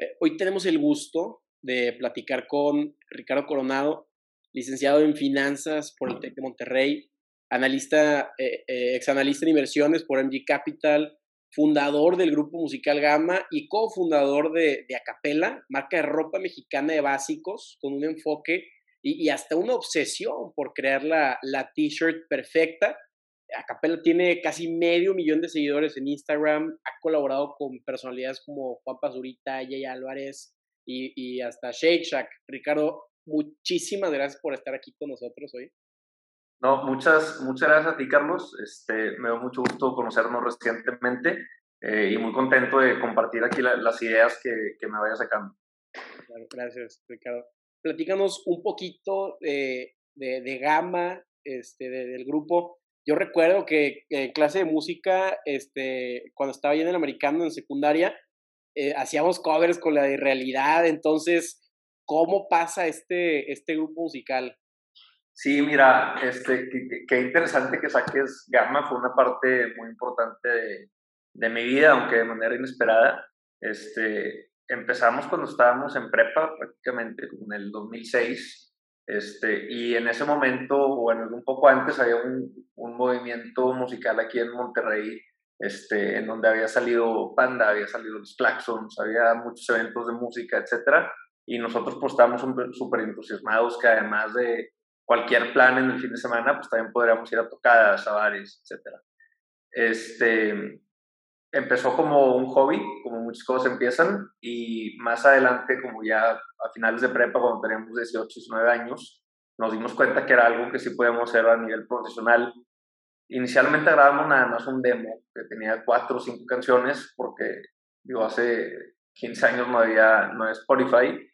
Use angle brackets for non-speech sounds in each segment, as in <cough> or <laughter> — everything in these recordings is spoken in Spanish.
Eh, hoy tenemos el gusto de platicar con Ricardo Coronado, licenciado en finanzas por el TEC de Monterrey, analista, eh, eh, exanalista en inversiones por MG Capital, fundador del grupo musical Gama y cofundador de, de Acapela, marca de ropa mexicana de básicos, con un enfoque y, hasta una obsesión por crear la, la t-shirt perfecta. Acapela tiene casi medio millón de seguidores en Instagram, ha colaborado con personalidades como Juan Pazurita, Jay Álvarez y, y hasta Shake Shack. Ricardo, muchísimas gracias por estar aquí con nosotros hoy. No, muchas, muchas gracias a ti, Carlos. Este, me da mucho gusto conocernos recientemente eh, y muy contento de compartir aquí las ideas que, que me vaya sacando. gracias, Ricardo. Platícanos un poquito de, de, de Gama, este, del grupo. Yo recuerdo que en clase de música, este, cuando estaba ahí en el americano en secundaria, eh, hacíamos covers con la de realidad. Entonces, ¿cómo pasa este, este grupo musical? Sí, mira, este, qué, interesante que saques Gamma, fue una parte muy importante de, de, mi vida, aunque de manera inesperada. Este, empezamos cuando estábamos en prepa, prácticamente en el 2006, este, y en ese momento, bueno, un poco antes, había un, un movimiento musical aquí en Monterrey, este, en donde había salido Panda, había salido los Claxons, había muchos eventos de música, etcétera, y nosotros pues estábamos súper entusiasmados que además de cualquier plan en el fin de semana, pues también podríamos ir a tocadas, a bares, etc. Este, empezó como un hobby, como muchas cosas empiezan, y más adelante, como ya a finales de prepa, cuando teníamos 18, 19 años, nos dimos cuenta que era algo que sí podíamos hacer a nivel profesional. Inicialmente grabamos nada más un demo que tenía cuatro o cinco canciones, porque yo hace 15 años no había, no había Spotify,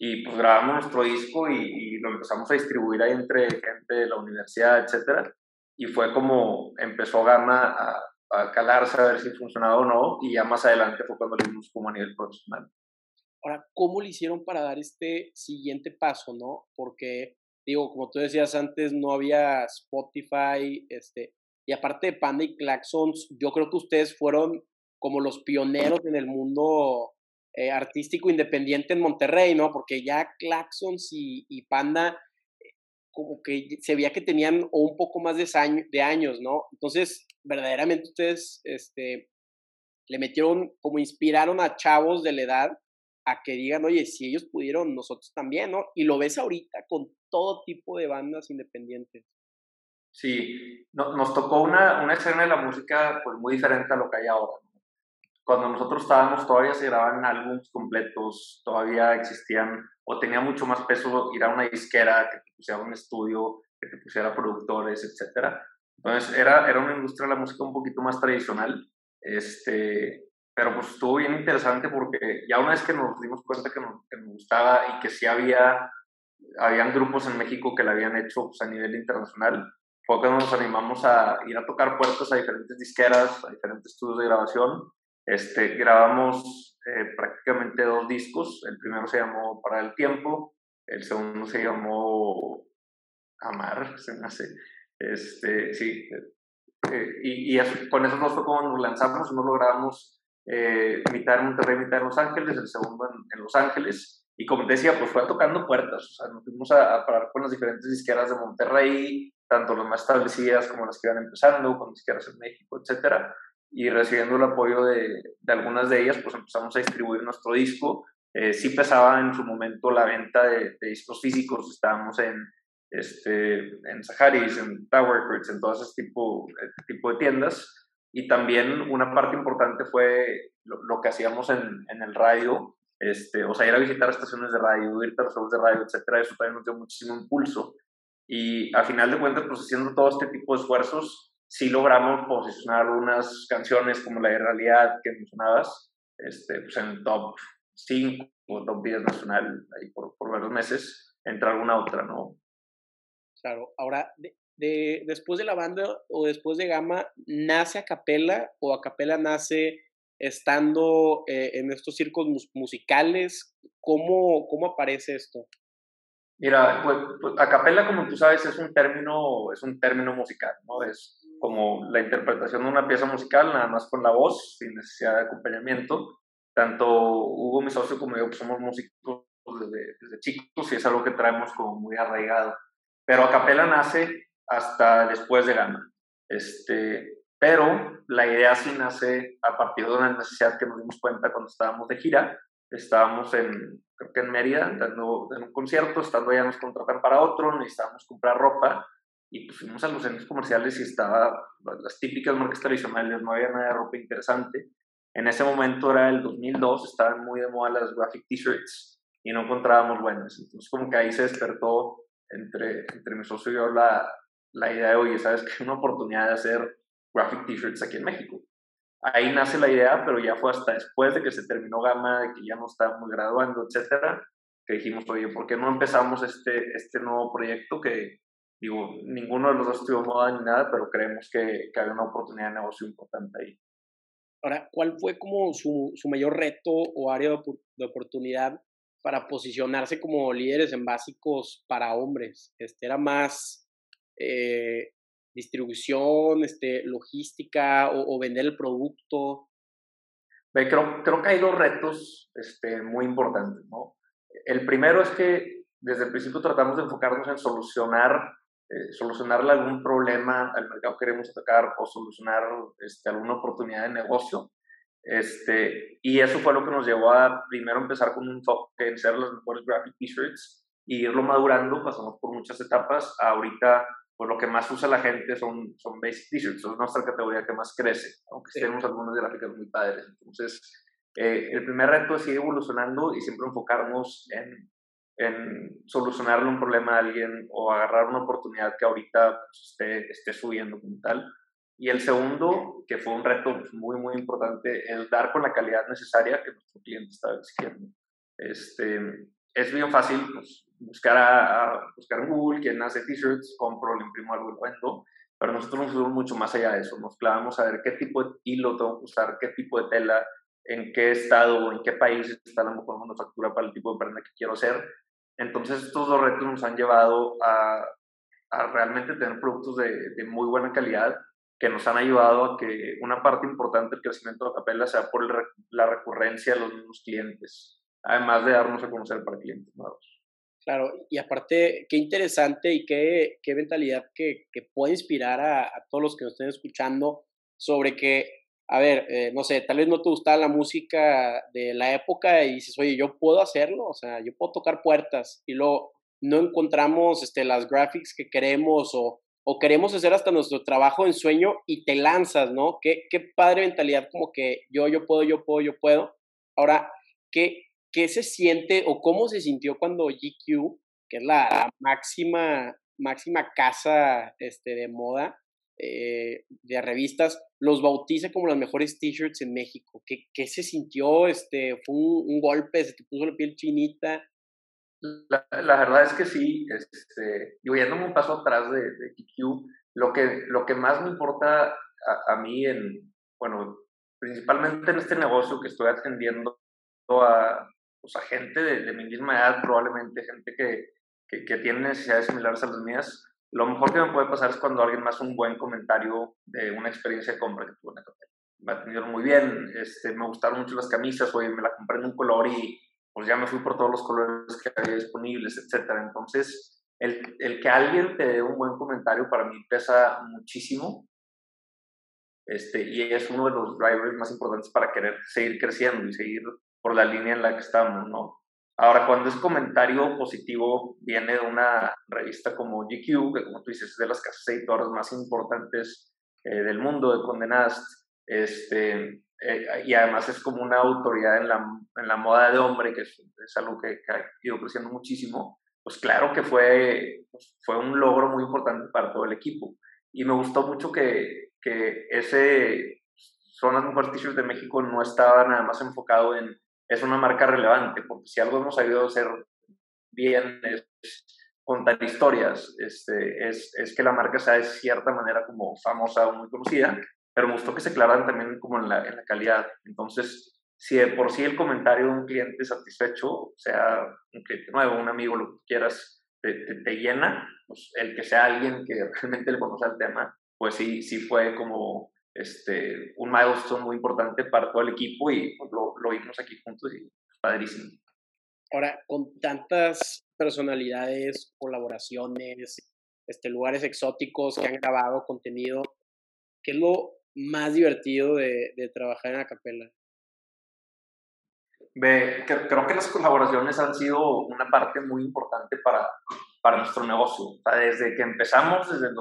y pues grabamos nuestro disco y, lo empezamos a distribuir ahí entre gente de la universidad, etcétera. Y fue como empezó Gama a, a, calarse a ver si funcionaba o no, y ya más adelante fue cuando lo vimos como a nivel profesional. Ahora, ¿cómo lo hicieron para dar este siguiente paso, no? Porque, digo, como tú decías antes, no había Spotify, este, y aparte de Panda y Claxons, yo creo que ustedes fueron como los pioneros en el mundo eh, artístico independiente en Monterrey, ¿no? Porque ya Claxons y, y, Panda como que se veía que tenían un poco más de, años, ¿no? Entonces, verdaderamente ustedes este, le metieron, como inspiraron a chavos de la edad a que digan, oye, si ellos pudieron, nosotros también, ¿no? Y lo ves ahorita con todo tipo de bandas independientes. Sí, nos tocó una, una escena de la música pues muy diferente a lo que hay ahora cuando nosotros estábamos todavía se grababan álbumes completos, todavía existían o tenía mucho más peso ir a una disquera que te pusiera un estudio, que te pusiera productores, etc. Entonces era, era una industria de la música un poquito más tradicional, este, pero pues estuvo bien interesante porque ya una vez que nos dimos cuenta que nos, que nos gustaba y que sí había, habían grupos en México que la habían hecho pues, a nivel internacional, fue cuando nos animamos a ir a tocar puertas a diferentes disqueras, a diferentes estudios de grabación este, grabamos eh, prácticamente dos discos. El primero se llamó Para el Tiempo, el segundo se llamó Amar, se me hace. Este, sí, eh, y, y con eso nos fue como nos lanzamos, uno lo grabamos eh, mitad en Monterrey, mitad en Los Ángeles, el segundo en, Los Ángeles. Y como te decía, pues fue tocando puertas, nos fuimos a, parar con las diferentes disqueras de Monterrey, tanto las más establecidas como las que iban empezando, con disqueras en México, etcétera y recibiendo el apoyo de, de, algunas de ellas, pues empezamos a distribuir nuestro disco. Eh, sí pesaba en su momento la venta de, discos físicos, estábamos en, este, en Saharis, en Tower Records, en todo ese tipo, este tipo de tiendas. Y también una parte importante fue lo, que hacíamos en, en, el radio, este, o sea, ir a visitar estaciones de radio, ir a shows de radio, etcétera, eso también nos dio muchísimo impulso. Y a final de cuentas, pues haciendo todo este tipo de esfuerzos, sí logramos posicionar algunas canciones como la de realidad que mencionabas, este, pues en top 5 o top 10 nacional ahí por, por varios meses, entre alguna otra, ¿no? Claro, ahora, de, después de la banda o después de Gama, ¿nace a capela o a capela nace estando eh, en estos circos musicales? ¿Cómo, ¿Cómo aparece esto? Mira, pues, pues, a capela, como tú sabes, es un término, es un término musical, ¿no? Es como la interpretación de una pieza musical, nada más con la voz, sin necesidad de acompañamiento. tanto Hugo, mi socio, como yo, pues somos músicos desde, desde chicos y es algo que traemos como muy arraigado. Pero Acapela nace hasta después de Gama. Este, pero la idea sí nace a partir de una necesidad que nos dimos cuenta cuando estábamos de gira. Estábamos en, creo que en Mérida, dando en un concierto, estando allá nos contratan para otro, necesitábamos comprar ropa y pues fuimos a los centros comerciales y estaba las típicas marcas tradicionales, no había nada de ropa interesante. En ese momento era el 2002, estaban muy de moda las graphic t-shirts y no encontrábamos buenas. Entonces como que ahí se despertó entre, entre mi socio y yo la, la idea de, oye, ¿sabes que Una oportunidad de hacer graphic t-shirts aquí en México. Ahí nace la idea, pero ya fue hasta después de que se terminó Gama, de que ya no estábamos graduando, etcétera, que dijimos, oye, ¿por qué no empezamos este, este nuevo proyecto que, digo, ninguno de los dos estuvo moda ni nada, pero creemos que, que hay una oportunidad de negocio importante ahí. Ahora, ¿cuál fue como su, su mayor reto o área de, oportunidad para posicionarse como líderes en básicos para hombres? Este, ¿Era más eh, distribución, este, logística o, vender el producto? Creo, creo que hay dos retos este, muy importantes. ¿no? El primero es que desde el principio tratamos de enfocarnos en solucionar eh, solucionarle algún problema al mercado que queremos atacar o solucionar este, alguna oportunidad de negocio. Este, y eso fue lo que nos llevó a primero empezar con un enfoque en ser los mejores graphic t-shirts y irlo madurando, pasamos por muchas etapas. Ahorita, pues lo que más usa la gente son, son basic t-shirts, es nuestra categoría que más crece, aunque tenemos algunas gráficas muy padres. Entonces, eh, el primer reto es seguir evolucionando y siempre enfocarnos en en solucionarle un problema a alguien o agarrar una oportunidad que ahorita pues, esté, esté, subiendo como tal. Y el segundo, que fue un reto pues, muy, muy importante, es dar con la calidad necesaria que nuestro cliente está exigiendo. Este, es bien fácil pues, buscar, a, buscar en Google quién hace t-shirts, compro, le imprimo algo y vendo, pero nosotros nos fuimos mucho más allá de eso. Nos clavamos a ver qué tipo de hilo tengo que usar, qué tipo de tela, en qué estado o en qué país está la mejor manufactura para el tipo de prenda que quiero hacer entonces estos dos retos nos han llevado a, realmente tener productos de, de, muy buena calidad que nos han ayudado a que una parte importante del crecimiento de Capella sea por la recurrencia de los mismos clientes, además de darnos a conocer para clientes nuevos. Claro, y aparte, qué interesante y qué, qué mentalidad que, que puede inspirar a, a, todos los que nos estén escuchando sobre que a ver, eh, no sé, tal vez no te gustaba la música de la época y dices, oye, yo puedo hacerlo, o sea, yo puedo tocar puertas y luego no encontramos este, las graphics que queremos o, o queremos hacer hasta nuestro trabajo en sueño y te lanzas, ¿no? Qué, qué padre mentalidad como que yo, yo puedo, yo puedo, yo puedo. Ahora, ¿qué, qué se siente o cómo se sintió cuando GQ, que es la, máxima, máxima casa este, de moda, eh, de revistas, los bautiza como las mejores t-shirts en México. ¿Qué, ¿Qué, se sintió? Este, ¿Fue un, golpe? ¿Se te puso la piel chinita? La, la verdad es que sí, este, y yéndome un paso atrás de, de QQ, lo que, lo que más me importa a, a, mí, en, bueno, principalmente en este negocio que estoy atendiendo a, pues, a gente de, de, mi misma edad, probablemente gente que, que, que tiene necesidades similares a las mías, lo mejor que me puede pasar es cuando alguien me hace un buen comentario de una experiencia de compra que tuve en el Me atendieron muy bien, este, me gustaron mucho las camisas, oye, me la compré en un color y pues ya me fui por todos los colores que había disponibles, etcétera. Entonces, el, el que alguien te dé un buen comentario para mí pesa muchísimo este, y es uno de los drivers más importantes para querer seguir creciendo y seguir por la línea en la que estamos, ¿no? Ahora, cuando es comentario positivo, viene de una revista como GQ, que como tú dices es de las casas editoras más importantes eh, del mundo de condenadas, este, eh, y además es como una autoridad en la, en la moda de hombre, que es, es algo que, que, ha ido creciendo muchísimo, pues claro que fue, pues fue un logro muy importante para todo el equipo. Y me gustó mucho que, que ese son las mejores t-shirts de México no estaba nada más enfocado en es una marca relevante, porque si algo hemos sabido hacer bien es contar historias, este, es, es que la marca sea de cierta manera como famosa o muy conocida, pero me gustó que se clavaran también como en la, en la calidad. Entonces, si de por sí el comentario de un cliente satisfecho, sea un cliente nuevo, un amigo, lo que quieras, te, te, llena, pues el que sea alguien que <laughs> realmente le conoce el tema, pues sí, sí fue como este, un milestone muy importante para todo el equipo y pues, lo, lo vimos aquí juntos y padrísimo. Ahora, con tantas personalidades, colaboraciones, este, lugares exóticos que han grabado contenido, ¿qué es lo más divertido de, de trabajar en la capela? Ve, creo que las colaboraciones han sido una parte muy importante para, para nuestro negocio. desde que empezamos, desde el,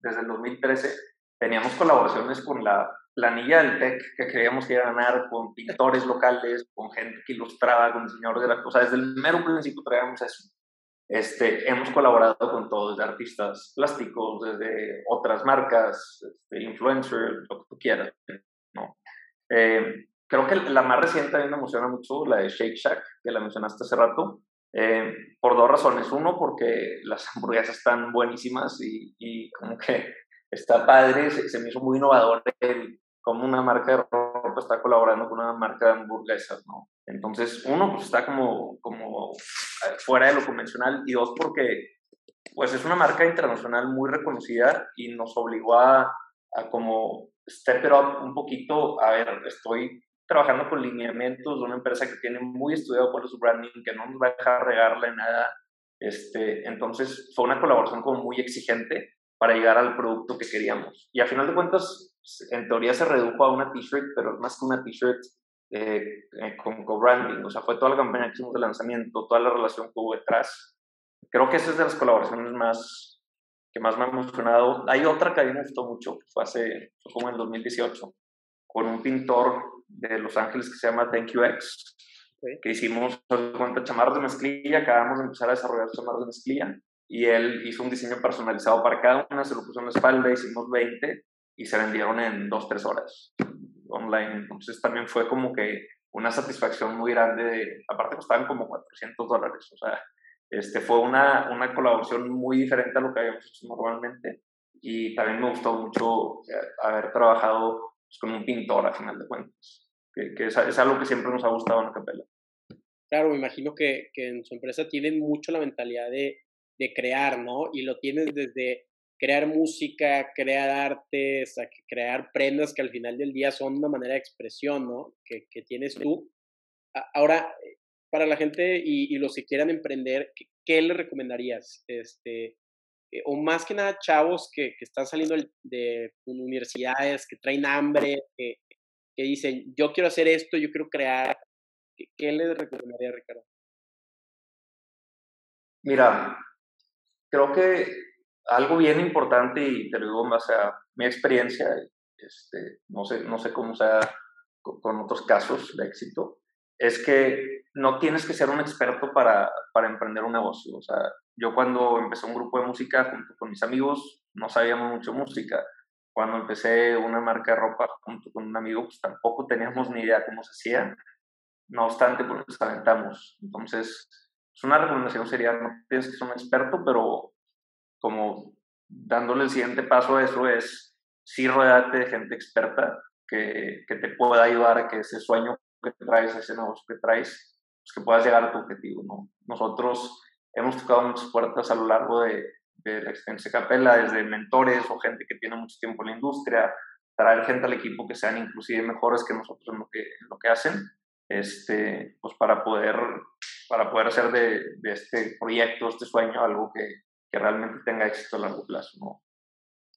desde el 2013, teníamos colaboraciones con la planilla del TEC que creíamos que iba a ganar, con pintores locales, con gente que ilustraba, con diseñadores de la cosa. Desde el mero principio traíamos eso. Este, hemos colaborado con todos, desde artistas plásticos, desde otras marcas, este, influencers, lo que tú quieras. ¿no? Eh, creo que la más reciente a mí me emociona mucho, la de Shake Shack, que la mencionaste hace rato, eh, por dos razones. Uno, porque las <laughs> hamburguesas están buenísimas y, y como que está padre, se, me hizo muy innovador el, como una marca de ropa está colaborando con una marca de hamburguesas, ¿no? Entonces, uno, pues está como, como fuera de lo convencional y dos, porque pues es una marca internacional muy reconocida y nos obligó a, a como step it up un poquito, a ver, estoy trabajando con lineamientos de una empresa que tiene muy estudiado cuál su branding, que no nos va a dejar regarle nada. Este, entonces fue una colaboración como muy exigente para llegar al producto que queríamos. Y a final de cuentas, en teoría se redujo a una t-shirt, pero más que una t-shirt eh, eh, con co-branding. O sea, fue toda la campaña que hicimos de lanzamiento, toda la relación que hubo detrás. Creo que esa es de las colaboraciones más que más me ha emocionado. Hay otra que a mí me gustó mucho, que fue hace, fue como en 2018, con un pintor de Los Ángeles que se llama Thank You X, que hicimos cuenta chamarras de mezclilla, acabamos de empezar a desarrollar chamarras de mezclilla y él hizo un diseño personalizado para cada una, se lo puso en la espalda, hicimos 20 y se vendieron en 2-3 horas online. Entonces también fue como que una satisfacción muy grande, aparte costaban como 400 dólares, o sea, este, fue una, una colaboración muy diferente a lo que habíamos hecho normalmente y también me gustó mucho eh, haber trabajado pues, con un pintor a final de cuentas, que, que es, es, algo que siempre nos ha gustado en la capela. Claro, me imagino que, que en su empresa tienen mucho la mentalidad de de crear, ¿no? Y lo tienes desde crear música, crear arte, crear prendas que al final del día son una manera de expresión, ¿no? Que, que tienes tú. Ahora, para la gente y, los que quieran emprender, ¿qué, qué le recomendarías? Este, eh, o más que nada chavos que, que están saliendo de universidades, que traen hambre, que, que, dicen, yo quiero hacer esto, yo quiero crear. ¿Qué, qué les recomendaría, Ricardo? Mira, creo que algo bien importante, y te lo digo en base a mi experiencia, este, no, sé, no sé cómo sea con otros casos de éxito, es que no tienes que ser un experto para, para emprender un negocio. O sea, yo cuando empecé un grupo de música junto con mis amigos, no sabíamos mucho música. Cuando empecé una marca de ropa junto con un amigo, pues tampoco teníamos ni idea cómo se hacía. No obstante, pues nos aventamos. Entonces, pues una recomendación sería, no tienes que ser un experto, pero como dándole el siguiente paso a eso es, sí rodearte de gente experta que, que, te pueda ayudar a que ese sueño que traes, ese negocio que traes, pues que puedas llegar a tu objetivo. ¿no? Nosotros hemos tocado muchas puertas a lo largo de, de la experiencia Capella, desde mentores o gente que tiene mucho tiempo en la industria, traer gente al equipo que sean inclusive mejores que nosotros lo que, en lo que hacen, este, pues para poder para poder hacer de, de este proyecto, este sueño, algo que, que, realmente tenga éxito a largo plazo, ¿no?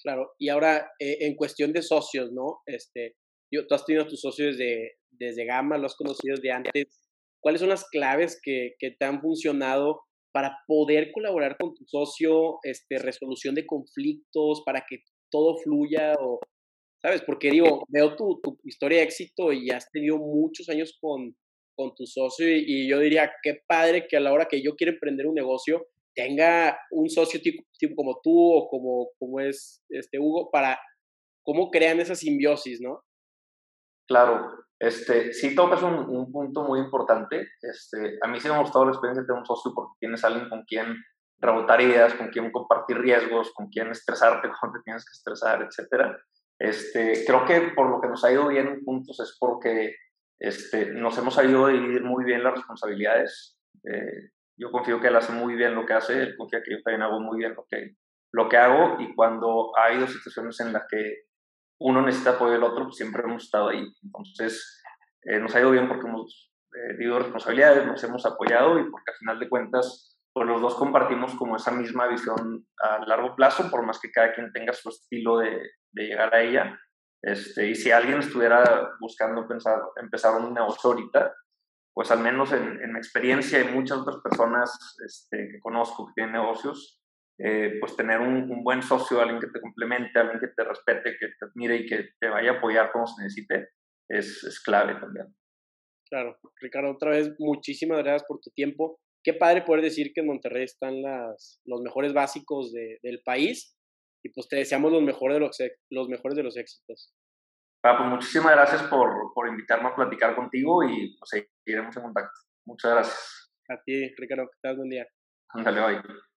Claro, y ahora eh, en cuestión de socios, ¿no? Este, yo, tú has tenido tus socios desde, desde Gama, los has conocido de antes. ¿Cuáles son las claves que, que te han funcionado para poder colaborar con tu socio, este, resolución de conflictos, para que todo fluya o, ¿sabes? Porque digo, veo tu, historia de éxito y has tenido muchos años con, con tu socio y, yo diría, qué padre que a la hora que yo quiero emprender un negocio tenga un socio tipo, como tú o como, como es este Hugo para cómo crean esa simbiosis, ¿no? Claro, este, sí tocas un, un punto muy importante. Este, a mí sí me ha gustado la experiencia de un socio porque tienes alguien con quien rebotar ideas, con quien compartir riesgos, con quien estresarte <laughs> cuando te tienes que estresar, etc. Este, creo que por lo que nos ha ido bien en puntos es porque este, nos hemos sabido dividir muy bien las responsabilidades. Eh, yo confío que él hace muy bien lo que hace, él confía que yo también hago muy bien lo que, lo que hago y cuando ha habido situaciones en las que uno necesita apoyo del otro, pues siempre hemos estado ahí. Entonces, eh, nos ha ido bien porque hemos eh, tenido responsabilidades, nos hemos apoyado y porque al final de cuentas, pues los dos compartimos como esa misma visión a largo plazo, por más que cada quien tenga su estilo de, de llegar a ella. Este, y si alguien estuviera buscando pensar, empezar un negocio ahorita, pues al menos en, en mi experiencia y muchas otras personas este, que conozco que tienen negocios, eh, pues tener un, un, buen socio, alguien que te complemente, alguien que te respete, que te admire y que te vaya a apoyar como se necesite, es, es clave también. Claro, Ricardo, otra vez muchísimas gracias por tu tiempo. Qué padre poder decir que en Monterrey están las, los mejores básicos de, del país y pues te deseamos los mejores de los, los, mejores de los éxitos. Ah, pues muchísimas gracias por, por invitarme a platicar contigo y pues seguiremos en contacto. Muchas gracias. A ti, Ricardo, que tengas buen día. Ándale, bye.